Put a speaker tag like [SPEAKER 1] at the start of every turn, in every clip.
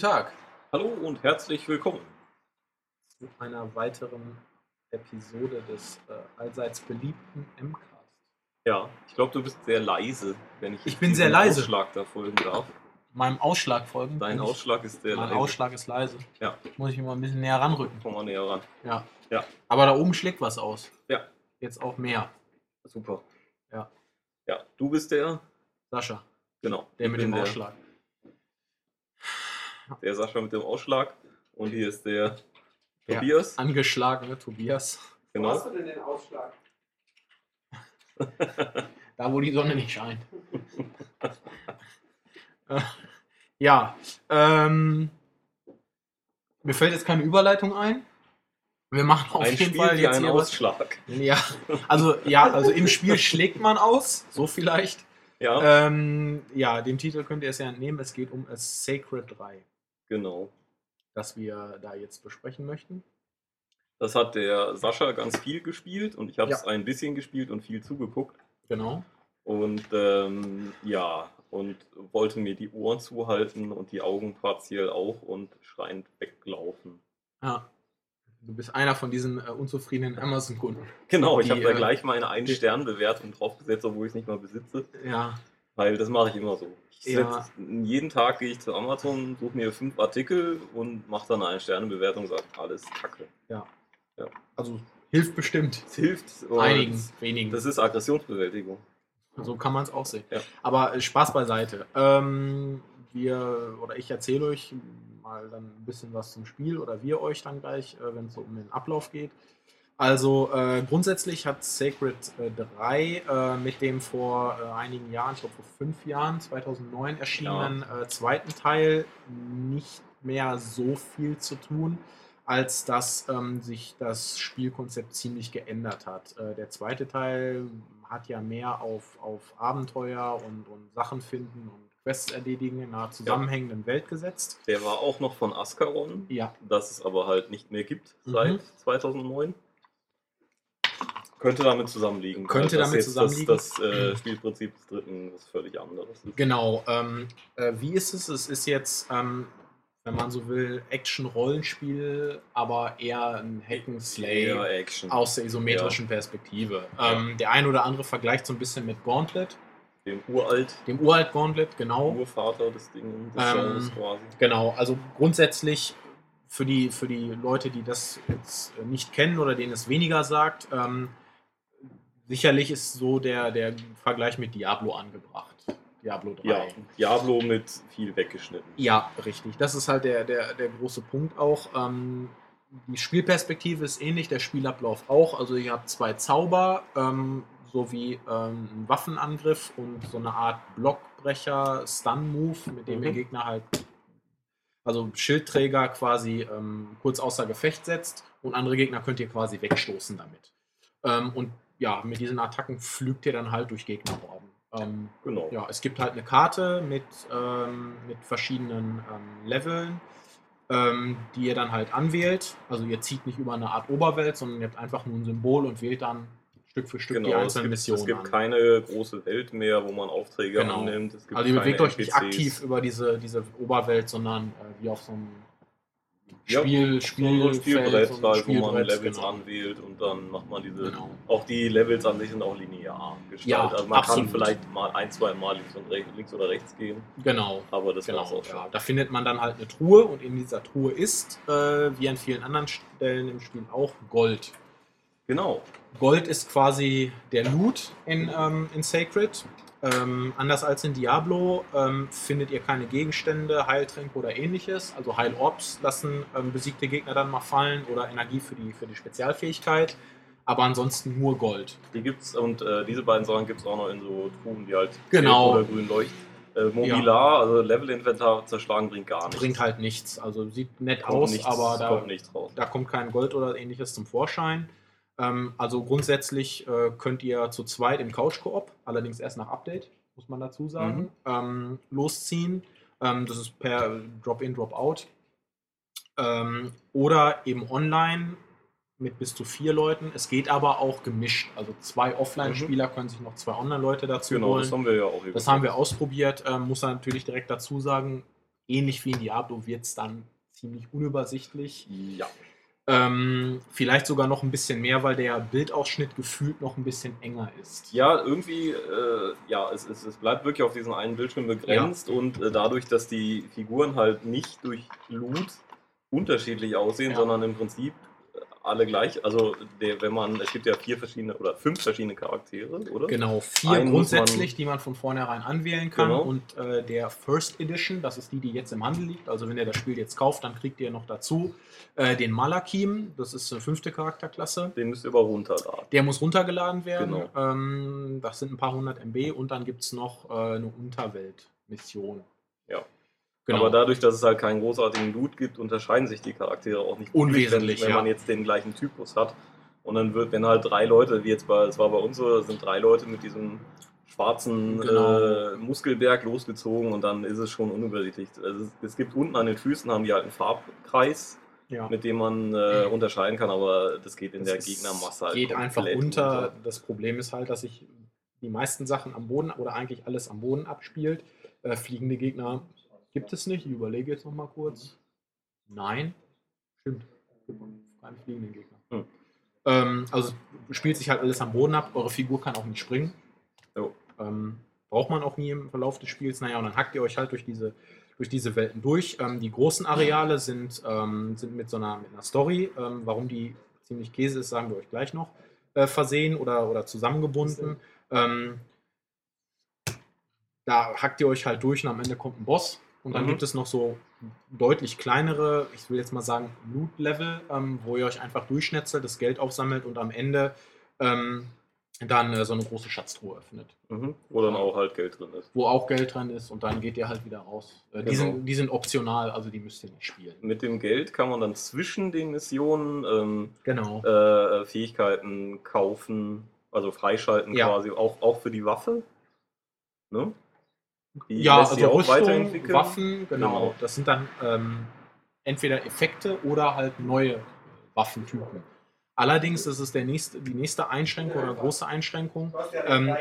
[SPEAKER 1] Guten Tag
[SPEAKER 2] Hallo und herzlich willkommen.
[SPEAKER 1] zu einer weiteren Episode des äh, allseits beliebten MCAST.
[SPEAKER 2] Ja, ich glaube, du bist sehr leise, wenn ich
[SPEAKER 1] Ich bin sehr leise.
[SPEAKER 2] Ausschlag da folgen darf.
[SPEAKER 1] Meinem Ausschlag folgen.
[SPEAKER 2] Dein Ausschlag ist sehr
[SPEAKER 1] Mein
[SPEAKER 2] leise.
[SPEAKER 1] Ausschlag ist leise.
[SPEAKER 2] Ja.
[SPEAKER 1] Muss ich mich mal ein bisschen näher ranrücken.
[SPEAKER 2] Komm mal näher ran.
[SPEAKER 1] Ja.
[SPEAKER 2] Ja.
[SPEAKER 1] Aber da oben schlägt was aus.
[SPEAKER 2] Ja.
[SPEAKER 1] Jetzt auch mehr.
[SPEAKER 2] Super.
[SPEAKER 1] Ja.
[SPEAKER 2] Ja, du bist der,
[SPEAKER 1] Sascha,
[SPEAKER 2] genau.
[SPEAKER 1] der
[SPEAKER 2] ich
[SPEAKER 1] mit dem
[SPEAKER 2] der,
[SPEAKER 1] Ausschlag.
[SPEAKER 2] Der Sascha mit dem Ausschlag. Und hier ist der
[SPEAKER 1] Der
[SPEAKER 2] Tobias.
[SPEAKER 1] angeschlagene Tobias.
[SPEAKER 3] Wo hast
[SPEAKER 2] Genau.
[SPEAKER 3] du denn den Ausschlag?
[SPEAKER 1] Da, wo die Sonne nicht scheint. Ja, ähm, mir fällt jetzt keine Überleitung ein. Wir machen auf
[SPEAKER 2] Ein
[SPEAKER 1] jeden
[SPEAKER 2] Spiel
[SPEAKER 1] Fall jetzt
[SPEAKER 2] ein
[SPEAKER 1] hier was.
[SPEAKER 2] Ausschlag.
[SPEAKER 1] Ja, also ja, also im Spiel schlägt man aus, so vielleicht.
[SPEAKER 2] Ja,
[SPEAKER 1] Ähm, ja, dem Titel könnt ihr es ja entnehmen. Es geht um A Sacred 3,
[SPEAKER 2] genau.
[SPEAKER 1] das wir da jetzt besprechen möchten.
[SPEAKER 2] Das hat der Sascha ganz viel gespielt und ich habe es
[SPEAKER 1] Ja.
[SPEAKER 2] ein bisschen gespielt und viel zugeguckt.
[SPEAKER 1] Genau.
[SPEAKER 2] Und ähm, ja, und wollte mir die Ohren zuhalten und die Augen partiell auch und schreiend weglaufen.
[SPEAKER 1] Ja. Du bist einer von diesen äh, unzufriedenen Amazon-Kunden.
[SPEAKER 2] Genau, ich habe da
[SPEAKER 1] äh,
[SPEAKER 2] gleich meine
[SPEAKER 1] die-
[SPEAKER 2] Ein-Stern-Bewertung draufgesetzt, obwohl ich es nicht mal besitze.
[SPEAKER 1] Ja.
[SPEAKER 2] Weil das mache ich immer so. Ich
[SPEAKER 1] Ja.
[SPEAKER 2] setz, jeden Tag gehe ich zu Amazon, suche mir fünf Artikel und mache dann eine Sterne-Bewertung und sage, alles Kacke.
[SPEAKER 1] Also hilft bestimmt.
[SPEAKER 2] Es hilft.
[SPEAKER 1] Einigen,
[SPEAKER 2] Das,
[SPEAKER 1] wenigen.
[SPEAKER 2] das ist Aggressionsbewältigung.
[SPEAKER 1] So kann man es auch sehen.
[SPEAKER 2] Ja.
[SPEAKER 1] Aber äh, Spaß beiseite. Ähm, wir oder ich erzähle euch mal dann ein bisschen was zum Spiel oder wir euch dann gleich, äh, wenn es so um den Ablauf geht. Also äh, grundsätzlich hat Sacred äh, 3 äh, mit dem vor äh, einigen Jahren, ich glaube vor fünf Jahren, 2009 erschienenen äh, zweiten Teil nicht mehr so viel zu tun, als dass ähm, sich das Spielkonzept ziemlich geändert hat. Äh, der zweite Teil hat ja mehr auf, auf Abenteuer und, und Sachen finden und Quests erledigen in einer zusammenhängenden Welt gesetzt.
[SPEAKER 2] Der war auch noch von Ascaron,
[SPEAKER 1] Ja,
[SPEAKER 2] das es aber halt nicht mehr gibt
[SPEAKER 1] Mhm.
[SPEAKER 2] seit 2009. Könnte damit zusammenliegen.
[SPEAKER 1] Könnte damit zusammenliegen.
[SPEAKER 2] Das, das äh, Spielprinzip des dritten was völlig anderes ist.
[SPEAKER 1] genau. Ähm, äh, wie ist es? Es ist jetzt, ähm, wenn man so will, Action-Rollenspiel, aber eher ein
[SPEAKER 2] Action.
[SPEAKER 1] aus der isometrischen Perspektive. Ähm, der ein oder andere vergleicht so ein bisschen mit Gauntlet,
[SPEAKER 2] Dem uralt,
[SPEAKER 1] dem uralt Gauntlet, genau.
[SPEAKER 2] Urvater des Dinges, des
[SPEAKER 1] Ähm,
[SPEAKER 2] quasi.
[SPEAKER 1] Genau, also grundsätzlich für die, für die Leute, die das jetzt nicht kennen oder denen es weniger sagt, ähm, sicherlich ist so der, der Vergleich mit Diablo angebracht. Diablo 3.
[SPEAKER 2] Ja, Diablo mit viel weggeschnitten.
[SPEAKER 1] Ja, richtig. Das ist halt der, der, der große Punkt auch. Ähm, die Spielperspektive ist ähnlich, der Spielablauf auch. Also ihr habt zwei Zauber ähm, sowie ähm, einen Waffenangriff und so eine Art Blockbrecher, Stun-Move, mit dem
[SPEAKER 2] Mhm.
[SPEAKER 1] ihr Gegner halt, also Schildträger quasi ähm, kurz außer Gefecht setzt und andere Gegner könnt ihr quasi wegstoßen damit. Ähm, und ja, mit diesen Attacken pflügt ihr dann halt durch Gegnerhorden. Ähm,
[SPEAKER 2] Genau.
[SPEAKER 1] ja, es gibt halt eine Karte mit, ähm, mit verschiedenen ähm, Leveln, ähm, die ihr dann halt anwählt. Also ihr zieht nicht über eine Art Oberwelt, sondern ihr habt einfach nur ein Symbol und wählt dann Stück für Stück die
[SPEAKER 2] Genau, es
[SPEAKER 1] einzelnen
[SPEAKER 2] gibt,
[SPEAKER 1] Missionen
[SPEAKER 2] es gibt
[SPEAKER 1] an.
[SPEAKER 2] keine große Welt mehr, wo man Aufträge
[SPEAKER 1] Genau.
[SPEAKER 2] annimmt. Es
[SPEAKER 1] Also ihr bewegt euch nicht aktiv über diese, diese Oberwelt, sondern äh, wie auf so einem
[SPEAKER 2] Ja,
[SPEAKER 1] Spiel,
[SPEAKER 2] So
[SPEAKER 1] Spiel,
[SPEAKER 2] ein Spielbrett,
[SPEAKER 1] so ein
[SPEAKER 2] halt, wo man
[SPEAKER 1] Spielbrett,
[SPEAKER 2] Levels
[SPEAKER 1] genau.
[SPEAKER 2] anwählt und dann macht man diese.
[SPEAKER 1] Genau.
[SPEAKER 2] Auch die Levels an sich sind auch linear gestaltet.
[SPEAKER 1] Ja,
[SPEAKER 2] also man
[SPEAKER 1] absolut.
[SPEAKER 2] kann vielleicht mal ein, zwei Mal links, und rechts, links oder rechts gehen,
[SPEAKER 1] Genau.
[SPEAKER 2] aber das
[SPEAKER 1] Genau,
[SPEAKER 2] auch schon.
[SPEAKER 1] ja. Da findet man dann halt eine Truhe und in dieser Truhe ist, äh, wie an vielen anderen Stellen im Spiel auch, Gold.
[SPEAKER 2] Genau.
[SPEAKER 1] Gold ist quasi der Loot in, ähm, in Sacred. Ähm, anders als in Diablo ähm, findet ihr keine Gegenstände, Heiltränke oder ähnliches. Also Heilorbs lassen ähm, besiegte Gegner dann mal fallen oder Energie für die, für die Spezialfähigkeit. Aber ansonsten nur Gold.
[SPEAKER 2] Die gibt's und äh, diese beiden Sachen gibt es auch noch in so Truhen, die halt
[SPEAKER 1] Genau.
[SPEAKER 2] oder grün leuchten. Äh, Mobilar, also Level-Inventar zerschlagen bringt gar nichts.
[SPEAKER 1] Bringt halt nichts. Also sieht nett
[SPEAKER 2] Kommt
[SPEAKER 1] aus,
[SPEAKER 2] nichts,
[SPEAKER 1] aber da,
[SPEAKER 2] kommt nichts raus.
[SPEAKER 1] da kommt kein Gold oder ähnliches zum Vorschein. Ähm, also grundsätzlich äh, könnt ihr zu zweit im Couch-Koop, allerdings erst nach Update, muss man dazu sagen,
[SPEAKER 2] Mhm.
[SPEAKER 1] ähm, losziehen. Ähm, das ist per Drop-in, Drop-out. Ähm, oder eben online mit bis zu vier Leuten. Es geht aber auch gemischt. Also zwei Offline-Spieler können sich noch zwei Online-Leute dazu
[SPEAKER 2] Genau,
[SPEAKER 1] holen.
[SPEAKER 2] das haben wir ja auch
[SPEAKER 1] Das haben wir ausprobiert. Ähm, muss er natürlich direkt dazu sagen, ähnlich wie in Diablo wird es dann ziemlich unübersichtlich.
[SPEAKER 2] Ja.
[SPEAKER 1] Ähm, vielleicht sogar noch ein bisschen mehr, weil der Bildausschnitt gefühlt noch ein bisschen enger ist.
[SPEAKER 2] Ja, irgendwie, äh, ja, es, es, es bleibt wirklich auf diesen einen Bildschirm begrenzt und äh, dadurch, dass die Figuren halt nicht durch Loot unterschiedlich aussehen,
[SPEAKER 1] Ja.
[SPEAKER 2] sondern im Prinzip alle gleich. Also, der, wenn man, es gibt ja vier verschiedene oder fünf verschiedene Charaktere, oder?
[SPEAKER 1] Genau, vier
[SPEAKER 2] Einen
[SPEAKER 1] grundsätzlich,
[SPEAKER 2] man-
[SPEAKER 1] die man von vornherein anwählen kann.
[SPEAKER 2] Genau.
[SPEAKER 1] Und äh, der First Edition, das ist die, die jetzt im Handel liegt. Also wenn ihr das Spiel jetzt kauft, dann kriegt ihr noch dazu äh, den Malakim. Das ist eine fünfte Charakterklasse.
[SPEAKER 2] Den müsst ihr aber runterladen.
[SPEAKER 1] Der muss runtergeladen werden.
[SPEAKER 2] Genau.
[SPEAKER 1] Ähm, das sind ein paar hundert MB. Und dann gibt es noch äh, eine Unterwelt-Mission.
[SPEAKER 2] Ja.
[SPEAKER 1] Genau.
[SPEAKER 2] Aber dadurch, dass es halt keinen großartigen Loot gibt, unterscheiden sich die Charaktere auch nicht.
[SPEAKER 1] Unwesentlich,
[SPEAKER 2] wenn, wenn
[SPEAKER 1] ja.
[SPEAKER 2] man jetzt den gleichen Typus hat. Und dann wird, wenn halt drei Leute, wie jetzt bei, es war bei uns so, sind drei Leute mit diesem schwarzen
[SPEAKER 1] Genau.
[SPEAKER 2] äh, Muskelberg losgezogen und dann ist es schon unübersichtlich. Also es, es gibt unten an den Füßen haben die halt einen Farbkreis,
[SPEAKER 1] ja.
[SPEAKER 2] mit dem man äh, unterscheiden kann, aber das geht in
[SPEAKER 1] Das
[SPEAKER 2] der
[SPEAKER 1] ist-
[SPEAKER 2] Gegnermasse halt
[SPEAKER 1] geht einfach
[SPEAKER 2] komplett
[SPEAKER 1] unter. Das Problem ist halt, dass sich die meisten Sachen am Boden oder eigentlich alles am Boden abspielt. Äh, fliegende Gegner gibt es nicht. Ich überlege jetzt noch mal kurz. Nein, stimmt. Gibt Keine fliegenden Gegner.
[SPEAKER 2] Hm.
[SPEAKER 1] Ähm, also spielt sich halt alles am Boden ab. Eure Figur kann auch nicht springen.
[SPEAKER 2] Jo.
[SPEAKER 1] Ähm, braucht man auch nie im Verlauf des Spiels. Naja, und dann hackt ihr euch halt durch diese, durch diese Welten durch. Ähm, die großen Areale sind, ähm, sind mit so einer, mit einer Story. Ähm, warum die ziemlich Käse ist, sagen wir euch gleich noch. Äh, versehen oder, oder zusammengebunden. Ähm, da hackt ihr euch halt durch und am Ende kommt ein Boss. Und dann
[SPEAKER 2] Mhm.
[SPEAKER 1] gibt es noch so deutlich kleinere, ich will jetzt mal sagen, Loot-Level, ähm, wo ihr euch einfach durchschnetzelt, das Geld aufsammelt und am Ende ähm, dann äh, so eine große Schatztruhe öffnet,
[SPEAKER 2] Mhm. Wo dann auch halt Geld drin ist.
[SPEAKER 1] wo auch Geld drin ist und dann geht ihr halt wieder raus. Äh, die,
[SPEAKER 2] Genau.
[SPEAKER 1] sind, die sind optional, also die müsst ihr nicht spielen.
[SPEAKER 2] Mit dem Geld kann man dann zwischen den Missionen ähm,
[SPEAKER 1] Genau.
[SPEAKER 2] äh, Fähigkeiten kaufen, also freischalten
[SPEAKER 1] Ja.
[SPEAKER 2] quasi, auch, auch für die Waffe. Ne? Die
[SPEAKER 1] ja, also Rüstung. Waffen, genau.
[SPEAKER 2] Genau.
[SPEAKER 1] Das sind dann ähm, entweder Effekte oder halt neue Waffentypen. Allerdings ist es der nächste, die nächste Einschränkung oder große Einschränkung. Ähm,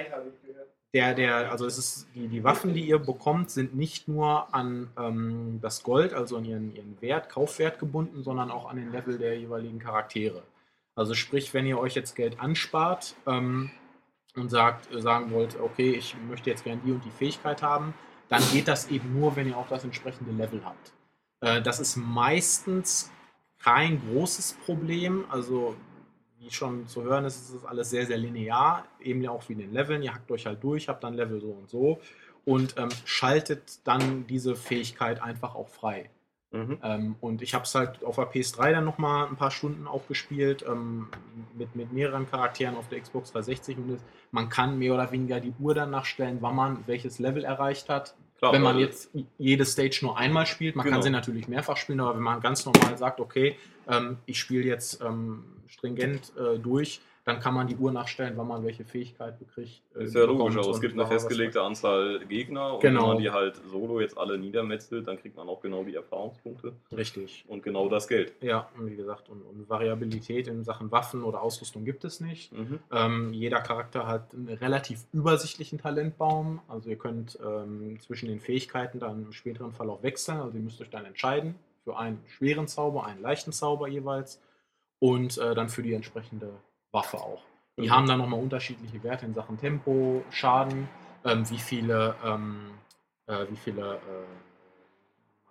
[SPEAKER 1] der, der, also es ist die, die Waffen, die ihr bekommt, sind nicht nur an ähm, das Gold, also an ihren, ihren Wert, Kaufwert gebunden, sondern auch an den Level der jeweiligen Charaktere. Also sprich, wenn ihr euch jetzt Geld anspart ähm, und sagt, äh, sagen wollt, okay, ich möchte jetzt gerne die und die Fähigkeit haben, dann geht das eben nur, wenn ihr auch das entsprechende Level habt. Äh, das ist meistens kein großes Problem. Also, wie schon zu hören ist, ist es alles sehr, sehr linear. Eben ja auch wie in den Leveln. Ihr hackt euch halt durch, habt dann Level so und so und ähm, schaltet dann diese Fähigkeit einfach auch frei.
[SPEAKER 2] Mhm.
[SPEAKER 1] Ähm, und ich habe es halt auf der PS3 dann nochmal ein paar Stunden auch gespielt, ähm, mit, mit mehreren Charakteren auf der Xbox 360 und man kann mehr oder weniger die Uhr danach stellen, wann man welches Level erreicht hat.
[SPEAKER 2] Klar,
[SPEAKER 1] wenn man
[SPEAKER 2] weil-
[SPEAKER 1] jetzt jede Stage nur einmal spielt, man kann
[SPEAKER 2] Genau.
[SPEAKER 1] sie natürlich mehrfach spielen, aber wenn man ganz normal sagt, okay, ähm, ich spiele jetzt ähm, stringent äh, durch, dann kann man die Uhr nachstellen, wann man welche Fähigkeit bekriegt. äh,
[SPEAKER 2] Ist ja logisch, aber es gibt eine festgelegte Anzahl Gegner und
[SPEAKER 1] Genau.
[SPEAKER 2] wenn man die halt solo jetzt alle niedermetzelt, dann kriegt man auch genau die Erfahrungspunkte
[SPEAKER 1] Richtig.
[SPEAKER 2] und genau das Geld.
[SPEAKER 1] Ja, und wie gesagt, und, und Variabilität in Sachen Waffen oder Ausrüstung gibt es nicht.
[SPEAKER 2] Mhm.
[SPEAKER 1] Ähm, jeder Charakter hat einen relativ übersichtlichen Talentbaum. Also ihr könnt ähm, zwischen den Fähigkeiten dann im späteren Fall auch wechseln. Also ihr müsst euch dann entscheiden für einen schweren Zauber, einen leichten Zauber jeweils und äh, dann für die entsprechende Waffe auch. Die
[SPEAKER 2] Mhm.
[SPEAKER 1] haben dann nochmal unterschiedliche Werte in Sachen Tempo, Schaden, ähm, wie viele, ähm, äh, wie viele äh,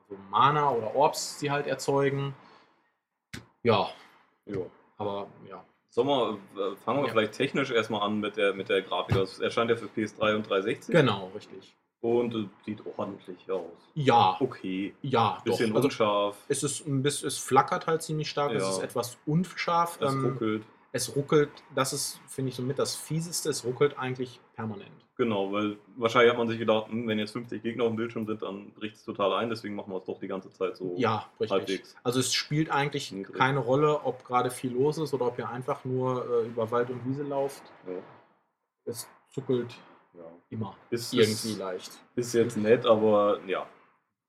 [SPEAKER 1] also Mana oder Orbs sie halt erzeugen. Ja,
[SPEAKER 2] Jo.
[SPEAKER 1] aber ja.
[SPEAKER 2] Sollen wir, äh, fangen wir
[SPEAKER 1] Ja.
[SPEAKER 2] vielleicht technisch erstmal an mit der, mit der Grafik. Das erscheint ja für PS3 und 360
[SPEAKER 1] Genau, richtig.
[SPEAKER 2] und äh, sieht ordentlich aus.
[SPEAKER 1] Ja,
[SPEAKER 2] Okay,
[SPEAKER 1] ja,
[SPEAKER 2] bisschen
[SPEAKER 1] doch. Also
[SPEAKER 2] unscharf,
[SPEAKER 1] es ist ein bisschen, es flackert halt ziemlich stark, es
[SPEAKER 2] Ja.
[SPEAKER 1] ist etwas unscharf.
[SPEAKER 2] es
[SPEAKER 1] ähm,
[SPEAKER 2] ruckelt.
[SPEAKER 1] Es ruckelt, das ist, finde ich, somit das Fieseste, es ruckelt eigentlich permanent.
[SPEAKER 2] Genau, weil wahrscheinlich hat man sich gedacht, hm, wenn jetzt 50 Gegner auf dem Bildschirm sind, dann bricht es total ein, deswegen machen wir es doch die ganze Zeit so
[SPEAKER 1] Ja, richtig.
[SPEAKER 2] halbwegs.
[SPEAKER 1] Also es spielt eigentlich
[SPEAKER 2] Niedrig.
[SPEAKER 1] keine Rolle, ob gerade viel los ist oder ob ihr einfach nur äh, über Wald und Wiese lauft.
[SPEAKER 2] Ja.
[SPEAKER 1] Es zuckelt
[SPEAKER 2] Ja.
[SPEAKER 1] immer
[SPEAKER 2] Ist,
[SPEAKER 1] irgendwie
[SPEAKER 2] ist,
[SPEAKER 1] leicht.
[SPEAKER 2] ist jetzt nett, aber ja,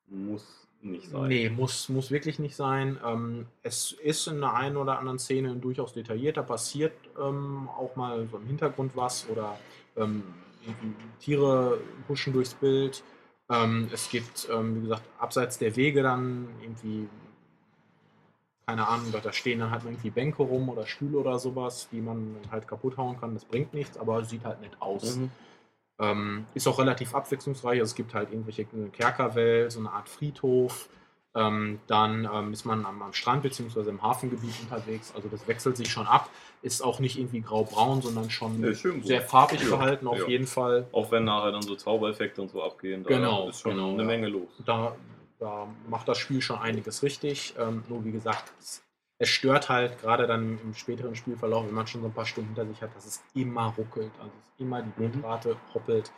[SPEAKER 2] muss nicht sein.
[SPEAKER 1] Nee, muss, muss wirklich nicht sein. Ähm, es ist in der einen oder anderen Szene durchaus detaillierter, passiert ähm, auch mal so im Hintergrund was oder ähm, Tiere huschen durchs Bild. Ähm, es gibt, ähm, wie gesagt, abseits der Wege dann irgendwie, keine Ahnung, da stehen dann halt irgendwie Bänke rum oder Stühle oder sowas, die man halt kaputt hauen kann. Das bringt nichts, aber sieht halt nett aus.
[SPEAKER 2] Mhm.
[SPEAKER 1] Ähm, ist auch relativ abwechslungsreich. Also es gibt halt irgendwelche Kerkerwelt, so eine Art Friedhof. Ähm, dann ähm, ist man am, am Strand bzw. im Hafengebiet unterwegs. Also das wechselt sich schon ab. Ist auch nicht irgendwie grau-braun, sondern schon
[SPEAKER 2] schön
[SPEAKER 1] sehr farbig
[SPEAKER 2] Ja,
[SPEAKER 1] auf
[SPEAKER 2] ja.
[SPEAKER 1] jeden Fall.
[SPEAKER 2] Auch wenn nachher dann so Zaubereffekte und so abgehen, da
[SPEAKER 1] Genau,
[SPEAKER 2] ist schon
[SPEAKER 1] genau,
[SPEAKER 2] eine
[SPEAKER 1] ja.
[SPEAKER 2] Menge los.
[SPEAKER 1] Da, da macht das Spiel schon einiges richtig. Ähm, nur wie gesagt, es, es stört halt gerade dann im späteren Spielverlauf, wenn man schon so ein paar Stunden hinter sich hat, dass es immer ruckelt. Also es ist immer die
[SPEAKER 2] Mhm.
[SPEAKER 1] Bitrate hoppelt.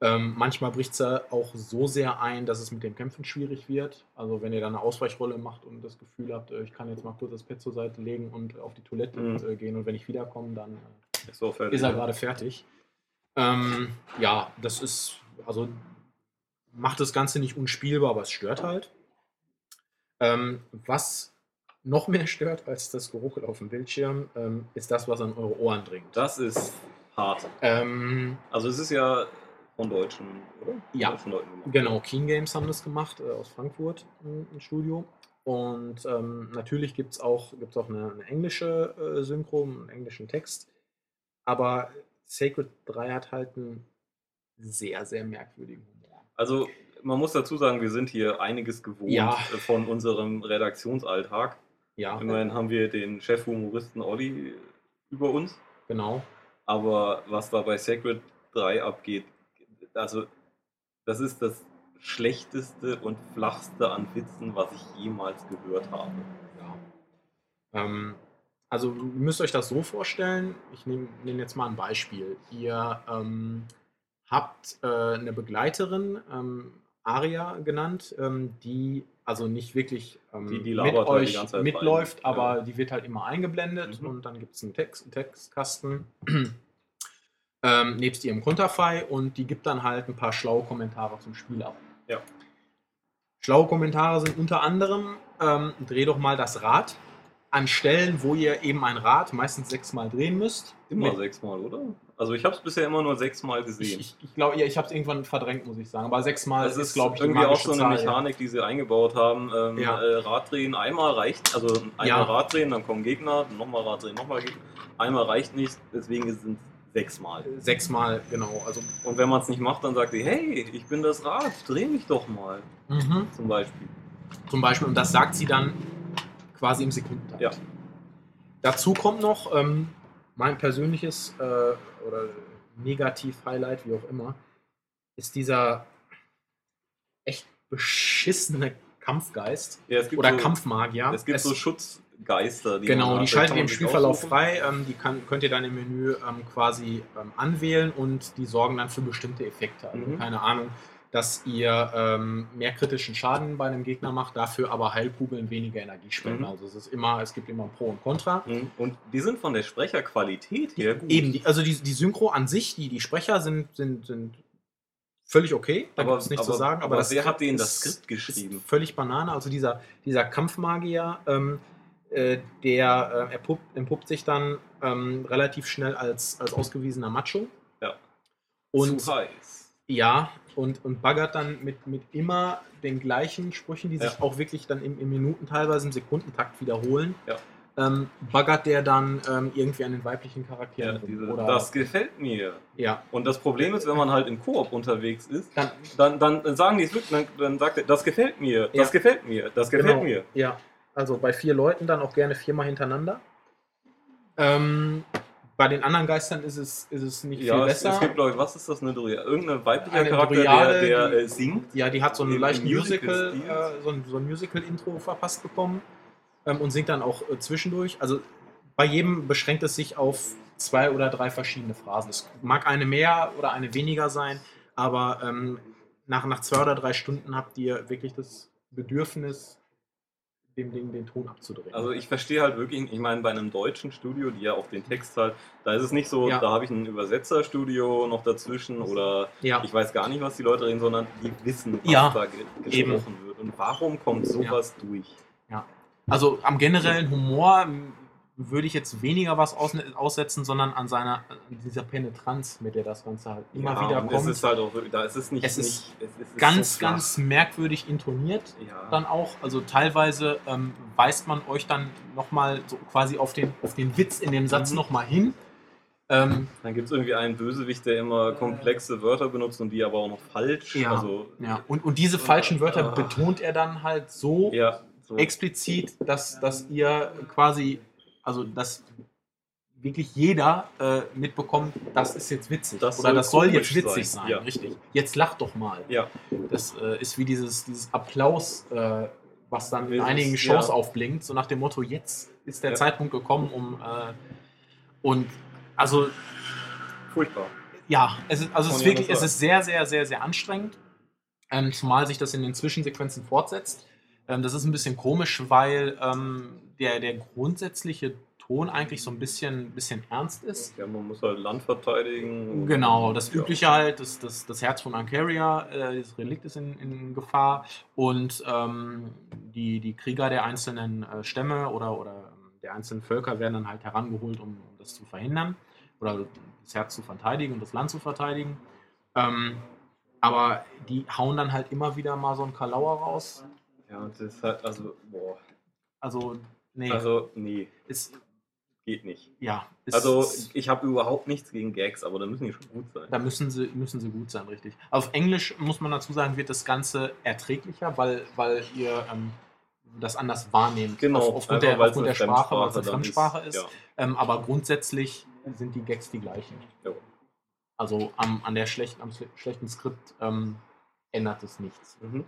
[SPEAKER 1] Ähm, manchmal bricht es auch so sehr ein, dass es mit dem Kämpfen schwierig wird. Also wenn ihr dann eine Ausweichrolle macht und das Gefühl habt, äh, ich kann jetzt mal kurz das Pad zur Seite legen und auf die Toilette
[SPEAKER 2] Mhm.
[SPEAKER 1] äh, gehen und wenn ich wiederkomme, dann äh,
[SPEAKER 2] Ist, auch fertig.
[SPEAKER 1] ist er gerade fertig. Ähm, ja, das ist, also macht das Ganze nicht unspielbar, aber es stört halt. Ähm, was noch mehr stört als das Geruckel auf dem Bildschirm, ähm, ist das, was an eure Ohren dringt.
[SPEAKER 2] Das ist hart.
[SPEAKER 1] Ähm,
[SPEAKER 2] Also es ist ja von Deutschen, oder? Von
[SPEAKER 1] Ja.
[SPEAKER 2] Deutschen Leuten gemacht.
[SPEAKER 1] genau, Keen Games haben das gemacht, äh, aus Frankfurt, ein, Studio. Und ähm, natürlich gibt es auch, gibt's auch eine, eine englische äh, Synchro, einen englischen Text. Aber Sacred 3 hat halt einen sehr, sehr merkwürdigen Humor.
[SPEAKER 2] Also man muss dazu sagen, wir sind hier einiges gewohnt
[SPEAKER 1] Ja.
[SPEAKER 2] von unserem Redaktionsalltag.
[SPEAKER 1] Ja,
[SPEAKER 2] Immerhin haben wir den Chefhumoristen Olli über uns.
[SPEAKER 1] genau.
[SPEAKER 2] Aber was da bei Sacred 3 abgeht, also das ist das schlechteste und flachste an Witzen, was ich jemals gehört habe.
[SPEAKER 1] Ja. Ähm, also ihr müsst euch das so vorstellen, ich nehme nehm jetzt mal ein Beispiel. Ihr ähm, habt äh, eine Begleiterin, ähm, Aria genannt, ähm, die also nicht wirklich ähm,
[SPEAKER 2] Die- die
[SPEAKER 1] mit
[SPEAKER 2] halt
[SPEAKER 1] euch
[SPEAKER 2] Zeit
[SPEAKER 1] mitläuft,
[SPEAKER 2] rein.
[SPEAKER 1] aber
[SPEAKER 2] Ja.
[SPEAKER 1] die wird halt immer eingeblendet
[SPEAKER 2] Mhm.
[SPEAKER 1] und dann gibt es einen Text, einen Textkasten ähm, nebst ihrem Konterfei und die gibt dann halt ein paar schlaue Kommentare zum Spiel ab.
[SPEAKER 2] Ja.
[SPEAKER 1] Schlaue Kommentare sind unter anderem, ähm, dreh doch mal das Rad an Stellen, wo ihr eben ein Rad meistens sechsmal drehen müsst.
[SPEAKER 2] Immer
[SPEAKER 1] Mit-
[SPEAKER 2] sechsmal, oder? Also ich habe es bisher immer nur sechsmal gesehen.
[SPEAKER 1] ich, ich glaube, ja, ich habe es irgendwann verdrängt, muss ich sagen. Aber sechsmal
[SPEAKER 2] Das ist,
[SPEAKER 1] glaube ich,
[SPEAKER 2] irgendwie auch so eine
[SPEAKER 1] Zahl, ja.
[SPEAKER 2] Mechanik, die sie eingebaut haben. Ähm,
[SPEAKER 1] Ja.
[SPEAKER 2] äh, Raddrehen einmal reicht, also einmal
[SPEAKER 1] Ja.
[SPEAKER 2] Raddrehen, dann kommen Gegner, nochmal Raddrehen, nochmal Gegner. Einmal reicht nicht, deswegen sind es sechsmal.
[SPEAKER 1] Sechsmal, genau. Also,
[SPEAKER 2] Und wenn man es nicht macht, dann sagt sie, hey, ich bin das Rad, dreh mich doch mal,
[SPEAKER 1] mhm.
[SPEAKER 2] zum Beispiel.
[SPEAKER 1] Zum Beispiel, und das sagt sie dann quasi im Sekundentakt.
[SPEAKER 2] Ja.
[SPEAKER 1] Dazu kommt noch ähm, mein persönliches äh, oder Negativ-Highlight, wie auch immer, ist dieser echt beschissene Kampfgeist
[SPEAKER 2] Ja,
[SPEAKER 1] oder
[SPEAKER 2] so,
[SPEAKER 1] Kampfmagier.
[SPEAKER 2] Es gibt
[SPEAKER 1] Es-
[SPEAKER 2] so Schutzgeister. Die
[SPEAKER 1] Genau, die ihr
[SPEAKER 2] man
[SPEAKER 1] im Spielverlauf
[SPEAKER 2] aussuchen.
[SPEAKER 1] frei. Ähm, die kann, könnt ihr dann im Menü ähm, quasi ähm, anwählen und die sorgen dann für bestimmte Effekte. Also
[SPEAKER 2] Mhm.
[SPEAKER 1] keine Ahnung, dass ihr ähm, mehr kritischen Schaden bei einem Gegner macht, dafür aber Heilkugeln weniger Energie spenden.
[SPEAKER 2] Mhm.
[SPEAKER 1] Also es ist immer, es gibt immer Pro und Contra.
[SPEAKER 2] Mhm. Und die sind von der Sprecherqualität her gut.
[SPEAKER 1] Eben, die, also die, die Synchro an sich, die, die Sprecher sind, sind, sind völlig okay, da
[SPEAKER 2] aber,
[SPEAKER 1] gibt es nichts zu sagen. Aber,
[SPEAKER 2] aber
[SPEAKER 1] das
[SPEAKER 2] wer hat denen das Skript geschrieben?
[SPEAKER 1] Völlig Banane. Also dieser, dieser Kampfmagier, ähm, äh, der äh, erpuppt, entpuppt sich dann ähm, relativ schnell als, als ausgewiesener Macho.
[SPEAKER 2] Ja.
[SPEAKER 1] Und
[SPEAKER 2] Zu heiß.
[SPEAKER 1] ja, und, und baggert dann mit, mit immer den gleichen Sprüchen, die sich
[SPEAKER 2] Ja.
[SPEAKER 1] auch wirklich dann im, im Minuten, teilweise im Sekundentakt wiederholen.
[SPEAKER 2] Ja.
[SPEAKER 1] Ähm, baggert der dann ähm, irgendwie an den weiblichen
[SPEAKER 2] Ja,
[SPEAKER 1] Charakteren rum.
[SPEAKER 2] diese,
[SPEAKER 1] Oder,
[SPEAKER 2] das gefällt mir.
[SPEAKER 1] ja.
[SPEAKER 2] Und das Problem ist, wenn man halt im Koop unterwegs ist,
[SPEAKER 1] Dann,
[SPEAKER 2] dann, dann sagen die es wirklich, dann, dann sagt er, das gefällt mir, das
[SPEAKER 1] Ja.
[SPEAKER 2] gefällt mir, das gefällt
[SPEAKER 1] Genau.
[SPEAKER 2] mir.
[SPEAKER 1] Ja, also bei vier Leuten dann auch gerne viermal hintereinander. Ähm, bei den anderen Geistern ist es, ist es nicht viel
[SPEAKER 2] Ja, es,
[SPEAKER 1] besser.
[SPEAKER 2] es gibt, glaube ich, was ist das, eine Dryade? Irgendein weiblicher
[SPEAKER 1] Eine
[SPEAKER 2] Charakter,
[SPEAKER 1] Dryade,
[SPEAKER 2] der, der
[SPEAKER 1] die-
[SPEAKER 2] äh, singt.
[SPEAKER 1] ja, die hat so einen leichten Musical,
[SPEAKER 2] Musical-Stil.
[SPEAKER 1] äh, so ein, so ein Musical-Intro verpasst bekommen ähm, und singt dann auch äh, zwischendurch. Also bei jedem beschränkt es sich auf zwei oder drei verschiedene Phrasen. Es mag eine mehr oder eine weniger sein, aber ähm, nach, nach zwei oder drei Stunden habt ihr wirklich das Bedürfnis, dem Ding den Ton abzudrehen.
[SPEAKER 2] Also ich verstehe halt wirklich, ich meine, bei einem deutschen Studio, die ja auch den Text halt, da ist es nicht so,
[SPEAKER 1] Ja.
[SPEAKER 2] da habe ich ein Übersetzerstudio noch dazwischen oder
[SPEAKER 1] ja.
[SPEAKER 2] ich weiß gar nicht, was die Leute reden, sondern die wissen, was
[SPEAKER 1] Ja,
[SPEAKER 2] da ge gesprochen
[SPEAKER 1] eben.
[SPEAKER 2] wird. Und warum kommt sowas durch?
[SPEAKER 1] Also am generellen Humor würde ich jetzt weniger was aus, aussetzen, sondern an seiner an dieser Penetranz, mit der das Ganze halt immer
[SPEAKER 2] ja,
[SPEAKER 1] wieder kommt.
[SPEAKER 2] Es ist halt auch wirklich, da ist es nicht,
[SPEAKER 1] Es ist
[SPEAKER 2] nicht es ist
[SPEAKER 1] ganz,
[SPEAKER 2] so
[SPEAKER 1] ganz merkwürdig intoniert
[SPEAKER 2] ja.
[SPEAKER 1] dann auch. Also teilweise ähm, weist man euch dann nochmal so quasi auf den, auf den Witz in dem Satz
[SPEAKER 2] Mhm.
[SPEAKER 1] nochmal hin. Ähm,
[SPEAKER 2] Dann gibt es irgendwie einen Bösewicht, der immer komplexe Wörter benutzt und die aber auch noch falsch.
[SPEAKER 1] Ja,
[SPEAKER 2] Also,
[SPEAKER 1] ja. und, und diese falschen Wörter
[SPEAKER 2] Ah.
[SPEAKER 1] betont er dann halt so
[SPEAKER 2] ja so.
[SPEAKER 1] explizit, dass, dass ihr quasi, also dass wirklich jeder äh, mitbekommt, das ist jetzt witzig.
[SPEAKER 2] Das
[SPEAKER 1] oder
[SPEAKER 2] soll
[SPEAKER 1] das soll jetzt witzig
[SPEAKER 2] sein,
[SPEAKER 1] sein,
[SPEAKER 2] ja.
[SPEAKER 1] richtig. Jetzt lacht doch mal.
[SPEAKER 2] Ja,
[SPEAKER 1] Das äh, ist wie dieses, dieses Applaus, äh, was dann in einigen Shows
[SPEAKER 2] ja.
[SPEAKER 1] aufblinkt, so nach dem Motto, jetzt ist der. Zeitpunkt gekommen, um äh, und also
[SPEAKER 2] furchtbar.
[SPEAKER 1] ja, es ist, also es ist wirklich, es ist sehr, sehr, sehr, sehr anstrengend. Ähm, zumal sich das in den Zwischensequenzen fortsetzt. Ähm, das ist ein bisschen komisch, weil ähm, der, der grundsätzliche Ton eigentlich so ein bisschen, bisschen ernst ist.
[SPEAKER 2] Ja, man muss halt Land verteidigen.
[SPEAKER 1] Genau, das
[SPEAKER 2] Ja.
[SPEAKER 1] Übliche halt, das, das, das Herz von Ancaria, äh, das Relikt ist in, in Gefahr und ähm, die, die Krieger der einzelnen äh, Stämme oder, oder ähm, der einzelnen Völker werden dann halt herangeholt, um, um das zu verhindern oder das Herz zu verteidigen und das Land zu verteidigen. Ähm, aber die hauen dann halt immer wieder mal so einen Kalauer raus.
[SPEAKER 2] Ja, das ist halt, also, boah.
[SPEAKER 1] Also, nee,
[SPEAKER 2] Also, nee,
[SPEAKER 1] ist,
[SPEAKER 2] geht nicht.
[SPEAKER 1] ja. Ist,
[SPEAKER 2] Also, ich habe überhaupt nichts gegen Gags, aber da müssen die schon gut sein.
[SPEAKER 1] Da müssen sie, müssen sie gut sein, richtig. Auf Englisch muss man dazu sagen, wird das Ganze erträglicher, weil, weil ihr ähm, das anders wahrnehmt.
[SPEAKER 2] Genau,
[SPEAKER 1] Auf, aufgrund der, aufgrund der Sprache, weil es eine Fremdsprache ist.
[SPEAKER 2] Ja.
[SPEAKER 1] Ähm, aber grundsätzlich sind die Gags die gleichen.
[SPEAKER 2] Ja.
[SPEAKER 1] Also am, an der schlechten, am schle- schlechten Skript ähm, ändert es nichts.
[SPEAKER 2] Mhm.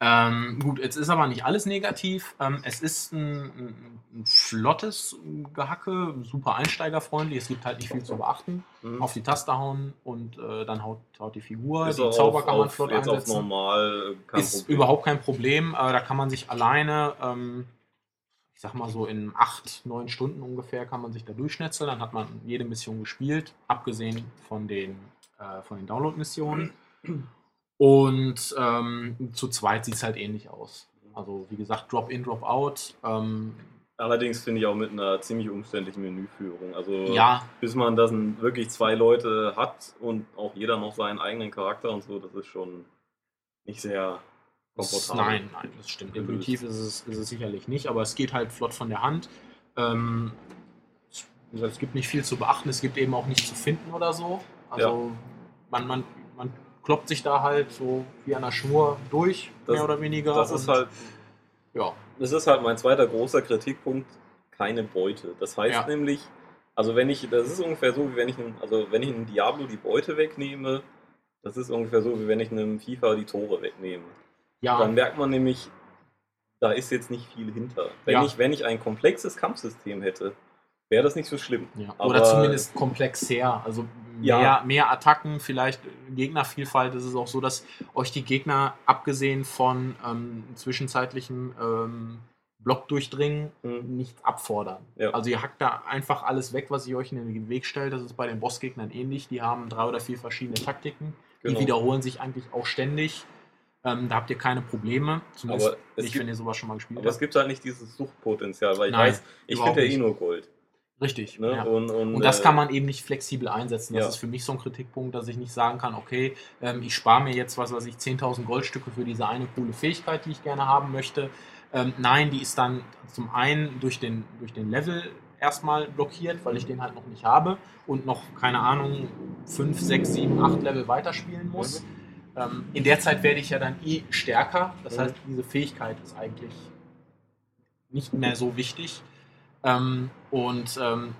[SPEAKER 1] Ähm, gut, jetzt ist aber nicht alles negativ. Ähm, es ist ein, ein, flottes Gehacke, super einsteigerfreundlich. Es gibt halt nicht viel zu beachten.
[SPEAKER 2] Mhm.
[SPEAKER 1] Auf die Taste hauen und äh, dann haut, haut die Figur.
[SPEAKER 2] Ist
[SPEAKER 1] die Zauber
[SPEAKER 2] auf,
[SPEAKER 1] kann man flott
[SPEAKER 2] jetzt auf
[SPEAKER 1] einsetzen.
[SPEAKER 2] normal äh,
[SPEAKER 1] ist
[SPEAKER 2] Problem.
[SPEAKER 1] überhaupt kein Problem. Äh, da kann man sich alleine, ähm, ich sag mal so in acht, neun Stunden ungefähr, kann man sich da durchschnetzeln. Dann hat man jede Mission gespielt, abgesehen von den, äh, von den Download-Missionen. Und ähm, zu zweit sieht es halt ähnlich aus. Also wie gesagt, Drop-in, Drop-out. Ähm,
[SPEAKER 2] Allerdings finde ich auch mit einer ziemlich umständlichen Menüführung. Also
[SPEAKER 1] ja,
[SPEAKER 2] bis man dann wirklich zwei Leute hat und auch jeder noch seinen eigenen Charakter und so, das ist schon nicht sehr
[SPEAKER 1] Das-
[SPEAKER 2] komfortabel.
[SPEAKER 1] Nein, nein, das stimmt. Intuitiv ist es, ist es sicherlich nicht, aber es geht halt flott von der Hand. Ähm, es- gibt nicht viel zu beachten, es gibt eben auch nichts zu finden oder so. Also man, man, man kloppt sich da halt so wie an der Schnur durch,
[SPEAKER 2] Das-
[SPEAKER 1] mehr oder weniger.
[SPEAKER 2] Das ist halt,
[SPEAKER 1] ja,
[SPEAKER 2] das ist halt mein zweiter großer Kritikpunkt, keine Beute. Das heißt
[SPEAKER 1] Ja.
[SPEAKER 2] nämlich, also wenn ich, das ist ungefähr so, wie wenn ich, einem- also wenn ich einem Diablo die Beute wegnehme, das ist ungefähr so, wie wenn ich einem FIFA die Tore wegnehme.
[SPEAKER 1] ja,
[SPEAKER 2] Dann merkt man nämlich, da ist jetzt nicht viel hinter. Wenn,
[SPEAKER 1] Ja.
[SPEAKER 2] ich, wenn ich ein komplexes Kampfsystem hätte, wäre das nicht so schlimm.
[SPEAKER 1] ja.
[SPEAKER 2] aber-
[SPEAKER 1] oder zumindest komplexer. Also mehr,
[SPEAKER 2] Ja.
[SPEAKER 1] mehr Attacken, vielleicht Gegnervielfalt. Es ist auch so, dass euch die Gegner, abgesehen von ähm, zwischenzeitlichem ähm, Blockdurchdringen,
[SPEAKER 2] Mhm.
[SPEAKER 1] nichts abfordern.
[SPEAKER 2] Ja.
[SPEAKER 1] Also ihr hackt da einfach alles weg, was ihr euch in den Weg stellt. Das ist bei den Bossgegnern ähnlich. Die haben drei oder vier verschiedene Taktiken.
[SPEAKER 2] Genau.
[SPEAKER 1] Die wiederholen sich eigentlich auch ständig. Ähm, da habt ihr keine Probleme. Zumindest
[SPEAKER 2] Aber es
[SPEAKER 1] nicht,
[SPEAKER 2] gibt-
[SPEAKER 1] wenn ihr sowas schon mal gespielt
[SPEAKER 2] Aber es
[SPEAKER 1] habt.
[SPEAKER 2] gibt halt nicht dieses Suchtpotenzial, weil ich
[SPEAKER 1] Nein,
[SPEAKER 2] weiß, ich finde ja eh nur Gold.
[SPEAKER 1] Richtig.
[SPEAKER 2] Ne?
[SPEAKER 1] Ja.
[SPEAKER 2] Und, und,
[SPEAKER 1] Und das
[SPEAKER 2] äh,
[SPEAKER 1] kann man eben nicht flexibel einsetzen. Das
[SPEAKER 2] ja.
[SPEAKER 1] ist für mich so ein Kritikpunkt, dass ich nicht sagen kann, okay, ähm, ich spare mir jetzt, was weiß ich, 10.000 Goldstücke für diese eine coole Fähigkeit, die ich gerne haben möchte. Ähm, nein, die ist dann zum einen durch den, durch den Level erstmal blockiert, weil ich den halt noch nicht habe und noch, keine Ahnung, 5, 6, 7, 8 Level weiterspielen muss. Ähm, in der Zeit werde ich ja dann eh stärker. Das
[SPEAKER 2] Mhm.
[SPEAKER 1] heißt, diese Fähigkeit ist eigentlich nicht mehr so wichtig. Ähm, und ähm,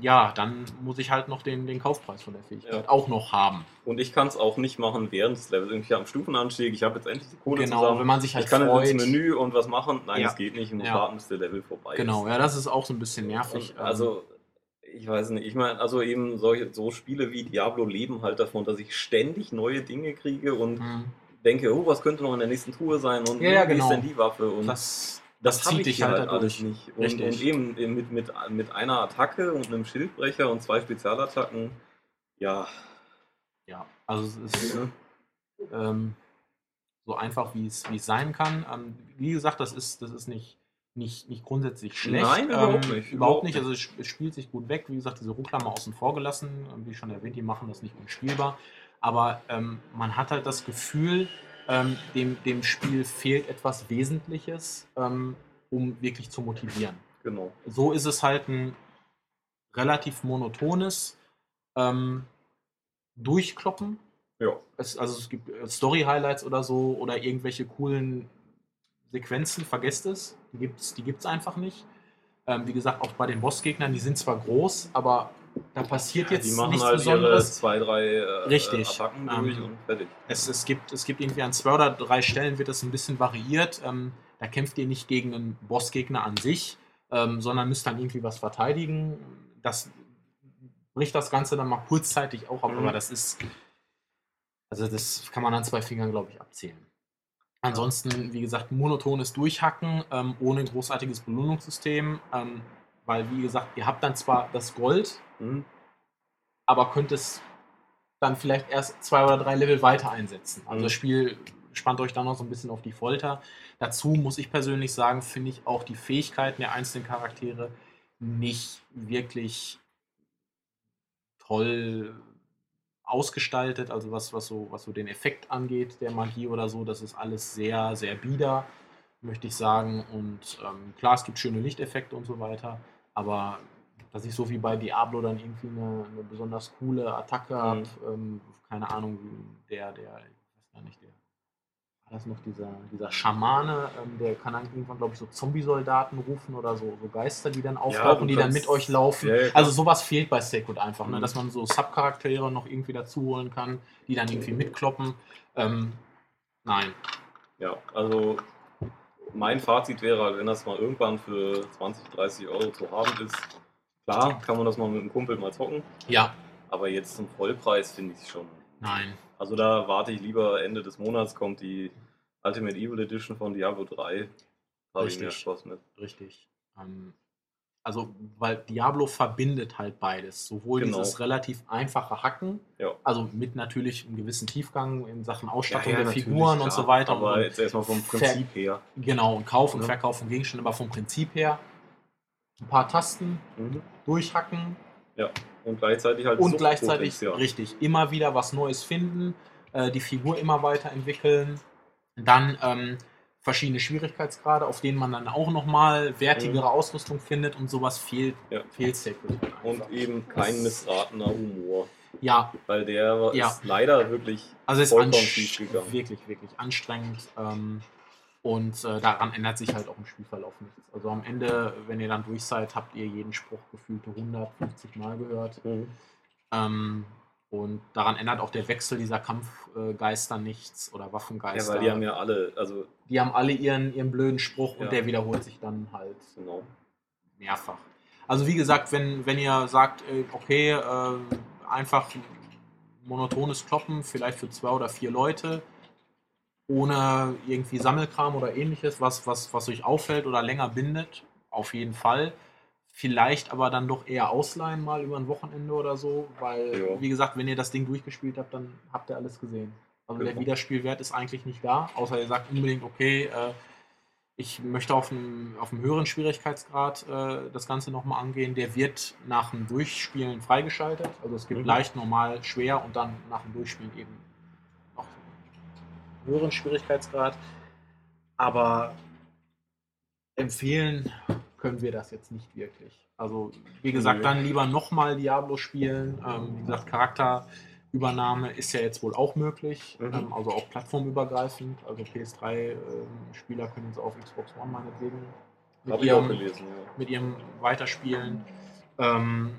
[SPEAKER 1] ja, dann muss ich halt noch den, den Kaufpreis von der Fähigkeit
[SPEAKER 2] Ja.
[SPEAKER 1] auch noch haben.
[SPEAKER 2] Und ich kann es auch nicht machen während des Levels. Irgendwie am Stufenanstieg, ich habe jetzt endlich die Kohle
[SPEAKER 1] Genau,
[SPEAKER 2] zusammen.
[SPEAKER 1] wenn man sich halt
[SPEAKER 2] ich kann
[SPEAKER 1] freut.
[SPEAKER 2] ins Menü und was machen. Nein,
[SPEAKER 1] Ja.
[SPEAKER 2] das geht nicht. Ich muss
[SPEAKER 1] Ja.
[SPEAKER 2] warten, bis der Level vorbei
[SPEAKER 1] Genau,
[SPEAKER 2] ist.
[SPEAKER 1] ja, das ist auch so ein bisschen nervig.
[SPEAKER 2] Und also, ich weiß nicht. Ich meine, also eben solche so Spiele wie Diablo leben halt davon, dass ich ständig neue Dinge kriege und
[SPEAKER 1] Ähm,
[SPEAKER 2] denke, oh, was könnte noch in der nächsten Truhe sein und
[SPEAKER 1] Ja, ja,
[SPEAKER 2] wie
[SPEAKER 1] genau.
[SPEAKER 2] ist denn die Waffe? Und
[SPEAKER 1] das,
[SPEAKER 2] das
[SPEAKER 1] zieht
[SPEAKER 2] ich
[SPEAKER 1] dich halt
[SPEAKER 2] halt alles nicht. Und,
[SPEAKER 1] Richtig.
[SPEAKER 2] und eben mit, mit, mit einer Attacke und einem Schildbrecher und zwei Spezialattacken, ja.
[SPEAKER 1] Ja, also es ist
[SPEAKER 2] ne?
[SPEAKER 1] ähm, so einfach, wie es, wie es sein kann. Ähm, wie gesagt, das ist, das ist nicht, nicht, nicht grundsätzlich schlecht.
[SPEAKER 2] Nein, überhaupt nicht.
[SPEAKER 1] Überhaupt, nicht. Also es, spielt sich gut weg. Wie gesagt, diese Ruckler außen vor gelassen. Ähm, Wie schon erwähnt, die machen das nicht unspielbar. Aber ähm, man hat halt das Gefühl, ähm, dem, dem Spiel fehlt etwas Wesentliches, ähm, um wirklich zu motivieren.
[SPEAKER 2] Genau.
[SPEAKER 1] So ist es halt ein relativ monotones ähm, Durchkloppen.
[SPEAKER 2] Ja.
[SPEAKER 1] Es, also es gibt äh, Story-Highlights oder so oder irgendwelche coolen Sequenzen, vergesst es. Die gibt es die gibt's einfach nicht. Ähm, wie gesagt, auch bei den Bossgegnern, die sind zwar groß, aber da passiert
[SPEAKER 2] Ja,
[SPEAKER 1] jetzt
[SPEAKER 2] die machen
[SPEAKER 1] nichts
[SPEAKER 2] halt
[SPEAKER 1] Besonderes.
[SPEAKER 2] zwei, drei äh,
[SPEAKER 1] Richtig.
[SPEAKER 2] Attacken
[SPEAKER 1] Ähm,
[SPEAKER 2] durch und fertig.
[SPEAKER 1] Es, es, gibt, es gibt irgendwie an zwei oder drei Stellen wird es ein bisschen variiert. Ähm, da kämpft ihr nicht gegen einen Bossgegner an sich, ähm, sondern müsst dann irgendwie was verteidigen. Das bricht das Ganze dann mal kurzzeitig auch ab,
[SPEAKER 2] Mhm.
[SPEAKER 1] aber das ist. Also, das kann man an zwei Fingern, glaube ich, abzählen. Ansonsten, wie gesagt, monotones Durchhacken ähm, ohne großartiges Belohnungssystem. Ähm, weil, wie gesagt, ihr habt dann zwar das Gold,
[SPEAKER 2] Mhm.
[SPEAKER 1] aber könnt es dann vielleicht erst zwei oder drei Level weiter einsetzen. Also
[SPEAKER 2] Mhm.
[SPEAKER 1] das Spiel spannt euch dann noch so ein bisschen auf die Folter. Dazu muss ich persönlich sagen, finde ich auch die Fähigkeiten der einzelnen Charaktere nicht wirklich toll ausgestaltet, also was, was, so, was so den Effekt angeht, der Magie oder so, das ist alles sehr, sehr bieder, möchte ich sagen. Und ähm, klar, es gibt schöne Lichteffekte und so weiter, aber dass ich so wie bei Diablo dann irgendwie eine, eine besonders coole Attacke
[SPEAKER 2] Mhm.
[SPEAKER 1] habe, ähm, keine Ahnung, der, der, ich weiß gar nicht, der, war das noch dieser, dieser Schamane, ähm, der kann dann irgendwann, glaube ich, so Zombie-Soldaten rufen oder so, so Geister, die dann auftauchen,
[SPEAKER 2] du
[SPEAKER 1] die dann mit euch laufen.
[SPEAKER 2] Ja, ja,
[SPEAKER 1] also sowas fehlt bei Sacred einfach, ne?
[SPEAKER 2] Mhm.
[SPEAKER 1] dass man so Subcharaktere noch irgendwie dazu holen kann, die dann irgendwie mitkloppen. Ähm, nein.
[SPEAKER 2] Ja, also mein Fazit wäre halt, wenn das mal irgendwann für 20, 30 Euro zu haben ist, klar, kann man das mal mit einem Kumpel mal zocken,
[SPEAKER 1] Ja,
[SPEAKER 2] aber jetzt zum Vollpreis finde ich es schon.
[SPEAKER 1] nein.
[SPEAKER 2] Also da warte ich lieber Ende des Monats kommt die Ultimate Evil Edition von Diablo 3. Da habe ich mehr
[SPEAKER 1] Richtig.
[SPEAKER 2] Spaß mit.
[SPEAKER 1] Richtig. Ähm, also, weil Diablo verbindet halt beides. Sowohl
[SPEAKER 2] Genau.
[SPEAKER 1] dieses relativ einfache Hacken,
[SPEAKER 2] Ja.
[SPEAKER 1] also mit natürlich einem gewissen Tiefgang in Sachen Ausstattung der
[SPEAKER 2] natürlich,
[SPEAKER 1] Figuren und so weiter.
[SPEAKER 2] Aber jetzt erstmal vom Prinzip her.
[SPEAKER 1] genau, und Kauf und
[SPEAKER 2] Ja.
[SPEAKER 1] Verkauf von Gegenständen, aber vom Prinzip her ein paar Tasten
[SPEAKER 2] Mhm.
[SPEAKER 1] durchhacken
[SPEAKER 2] Und gleichzeitig halt
[SPEAKER 1] und gleichzeitig richtig immer wieder was Neues finden, äh, die Figur immer weiterentwickeln, dann ähm, verschiedene Schwierigkeitsgrade, auf denen man dann auch nochmal wertigere Ausrüstung findet und sowas fehlt,
[SPEAKER 2] Mhm. Ja.
[SPEAKER 1] fehlt Sacred
[SPEAKER 2] Und eben kein missratener Humor.
[SPEAKER 1] Ja,
[SPEAKER 2] Weil der
[SPEAKER 1] Ja.
[SPEAKER 2] ist leider wirklich
[SPEAKER 1] also ist
[SPEAKER 2] vollkommen schief gegangen.
[SPEAKER 1] wirklich, wirklich anstrengend. Ähm, und äh, daran ändert sich halt auch im Spielverlauf nichts. Also am Ende, wenn ihr dann durch seid, habt ihr jeden Spruch gefühlte 150 Mal gehört.
[SPEAKER 2] Mhm.
[SPEAKER 1] Ähm, und daran ändert auch der Wechsel dieser Kampfgeister nichts oder
[SPEAKER 2] Ja,
[SPEAKER 1] Waffengeister.
[SPEAKER 2] weil die haben ja alle, also
[SPEAKER 1] die haben alle ihren, ihren blöden Spruch und
[SPEAKER 2] Ja.
[SPEAKER 1] der wiederholt sich dann halt
[SPEAKER 2] genau.
[SPEAKER 1] mehrfach. Also wie gesagt, wenn, wenn ihr sagt, äh, okay, äh, einfach monotones Kloppen, vielleicht für zwei oder vier Leute, ohne irgendwie Sammelkram oder ähnliches, was, was, was euch auffällt oder länger bindet, auf jeden Fall. Vielleicht aber dann doch eher ausleihen mal über ein Wochenende oder so, weil,
[SPEAKER 2] Ja.
[SPEAKER 1] wie gesagt, wenn ihr das Ding durchgespielt habt, dann habt ihr alles gesehen. Also der
[SPEAKER 2] Genau.
[SPEAKER 1] Wiederspielwert ist eigentlich nicht da, außer ihr sagt unbedingt, okay, äh, ich möchte auf einem, auf einem höheren Schwierigkeitsgrad äh, das Ganze nochmal angehen. Der wird nach dem Durchspielen freigeschaltet. Also es gibt
[SPEAKER 2] Mhm.
[SPEAKER 1] leicht, normal, schwer und dann nach dem Durchspielen eben höheren Schwierigkeitsgrad. Aber empfehlen können wir das jetzt nicht wirklich. Also wie gesagt, dann lieber nochmal Diablo spielen. Ähm, wie gesagt, Charakterübernahme ist ja jetzt wohl auch möglich.
[SPEAKER 2] Mhm.
[SPEAKER 1] Ähm, also auch plattformübergreifend. Also PS3-Spieler können es auf Xbox One meinetwegen mit
[SPEAKER 2] auch
[SPEAKER 1] ihrem,
[SPEAKER 2] gelesen, ja.
[SPEAKER 1] mit ihrem Weiterspielen. Ähm,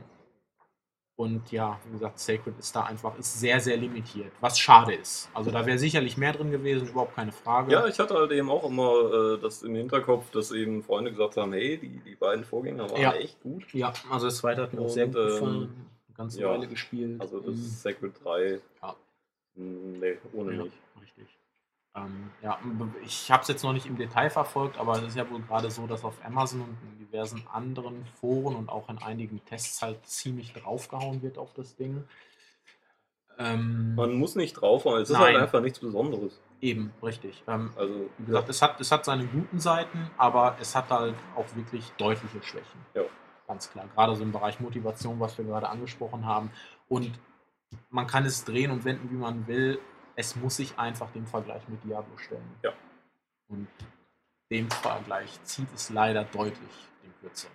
[SPEAKER 1] und ja, wie gesagt, Sacred ist da einfach ist sehr, sehr limitiert, was schade ist. Also da wäre sicherlich mehr drin gewesen, überhaupt keine Frage.
[SPEAKER 2] Ja, ich hatte halt eben auch immer äh, das im Hinterkopf, dass eben Freunde gesagt haben, hey, die, die beiden Vorgänger waren
[SPEAKER 1] Ja.
[SPEAKER 2] echt gut.
[SPEAKER 1] Ja, also das zweite hat mir auch sehr gut
[SPEAKER 2] ähm,
[SPEAKER 1] gefallen. Eine ganze
[SPEAKER 2] ja,
[SPEAKER 1] Weile gespielt.
[SPEAKER 2] Also das
[SPEAKER 1] Ähm,
[SPEAKER 2] Sacred 3.
[SPEAKER 1] Ja.
[SPEAKER 2] mh, Nee, ohne
[SPEAKER 1] ja,
[SPEAKER 2] mich.
[SPEAKER 1] Richtig. Ähm, ja, ich habe es jetzt noch nicht im Detail verfolgt, aber es ist ja wohl gerade so, dass auf Amazon und diversen anderen Foren und auch in einigen Tests halt ziemlich draufgehauen wird auf das Ding. Ähm,
[SPEAKER 2] Man muss nicht draufhauen, es ist
[SPEAKER 1] Nein.
[SPEAKER 2] halt einfach nichts Besonderes.
[SPEAKER 1] Eben, richtig. Ähm,
[SPEAKER 2] Also,
[SPEAKER 1] wie gesagt, es hat, es hat seine guten Seiten, aber es hat halt auch wirklich deutliche Schwächen.
[SPEAKER 2] Ja.
[SPEAKER 1] Ganz klar. Gerade so im Bereich Motivation, was wir gerade angesprochen haben. Und man kann es drehen und wenden, wie man will. Es muss sich einfach dem Vergleich mit Diablo stellen.
[SPEAKER 2] Ja.
[SPEAKER 1] Und dem Vergleich zieht es leider deutlich Kürzeren.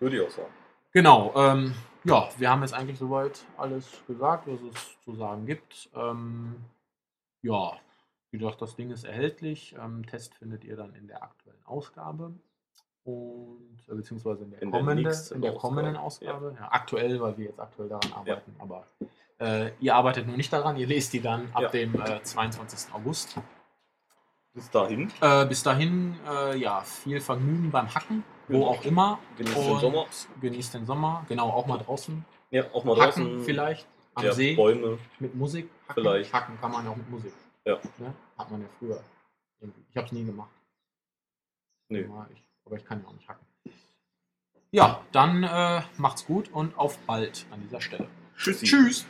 [SPEAKER 2] würde ich auch sagen.
[SPEAKER 1] Genau, ähm, ja, wir haben jetzt eigentlich soweit alles gesagt, was es zu sagen gibt. Ähm, ja, wie gesagt, das Ding ist erhältlich. Ähm, Test findet ihr dann in der aktuellen Ausgabe. Und, äh, beziehungsweise in der,
[SPEAKER 2] In der
[SPEAKER 1] kommende,
[SPEAKER 2] nächsten
[SPEAKER 1] in der kommenden
[SPEAKER 2] ja.
[SPEAKER 1] Ausgabe. Ja. aktuell, weil wir jetzt aktuell daran arbeiten. Aber äh, ihr arbeitet nur nicht daran, ihr lest die dann ab
[SPEAKER 2] Ja.
[SPEAKER 1] dem äh, 22. August.
[SPEAKER 2] Bis dahin,
[SPEAKER 1] Äh, bis dahin, äh, ja, viel Vergnügen beim Hacken, wo
[SPEAKER 2] Genau.
[SPEAKER 1] auch immer.
[SPEAKER 2] genießt den Sommer.
[SPEAKER 1] Genießt den Sommer, genau, auch mal draußen.
[SPEAKER 2] Ja, auch mal
[SPEAKER 1] Hacken
[SPEAKER 2] draußen.
[SPEAKER 1] vielleicht am
[SPEAKER 2] ja,
[SPEAKER 1] See
[SPEAKER 2] Bäume.
[SPEAKER 1] mit Musik. Hacken.
[SPEAKER 2] Vielleicht.
[SPEAKER 1] Hacken kann man ja auch mit Musik.
[SPEAKER 2] Ja.
[SPEAKER 1] Ne? Hat man ja früher. Ich habe es nie gemacht.
[SPEAKER 2] Nee.
[SPEAKER 1] Aber ich kann ja auch nicht hacken. Ja, dann äh, macht's gut und auf bald an dieser Stelle.
[SPEAKER 2] Tschüssi.
[SPEAKER 1] Tschüss.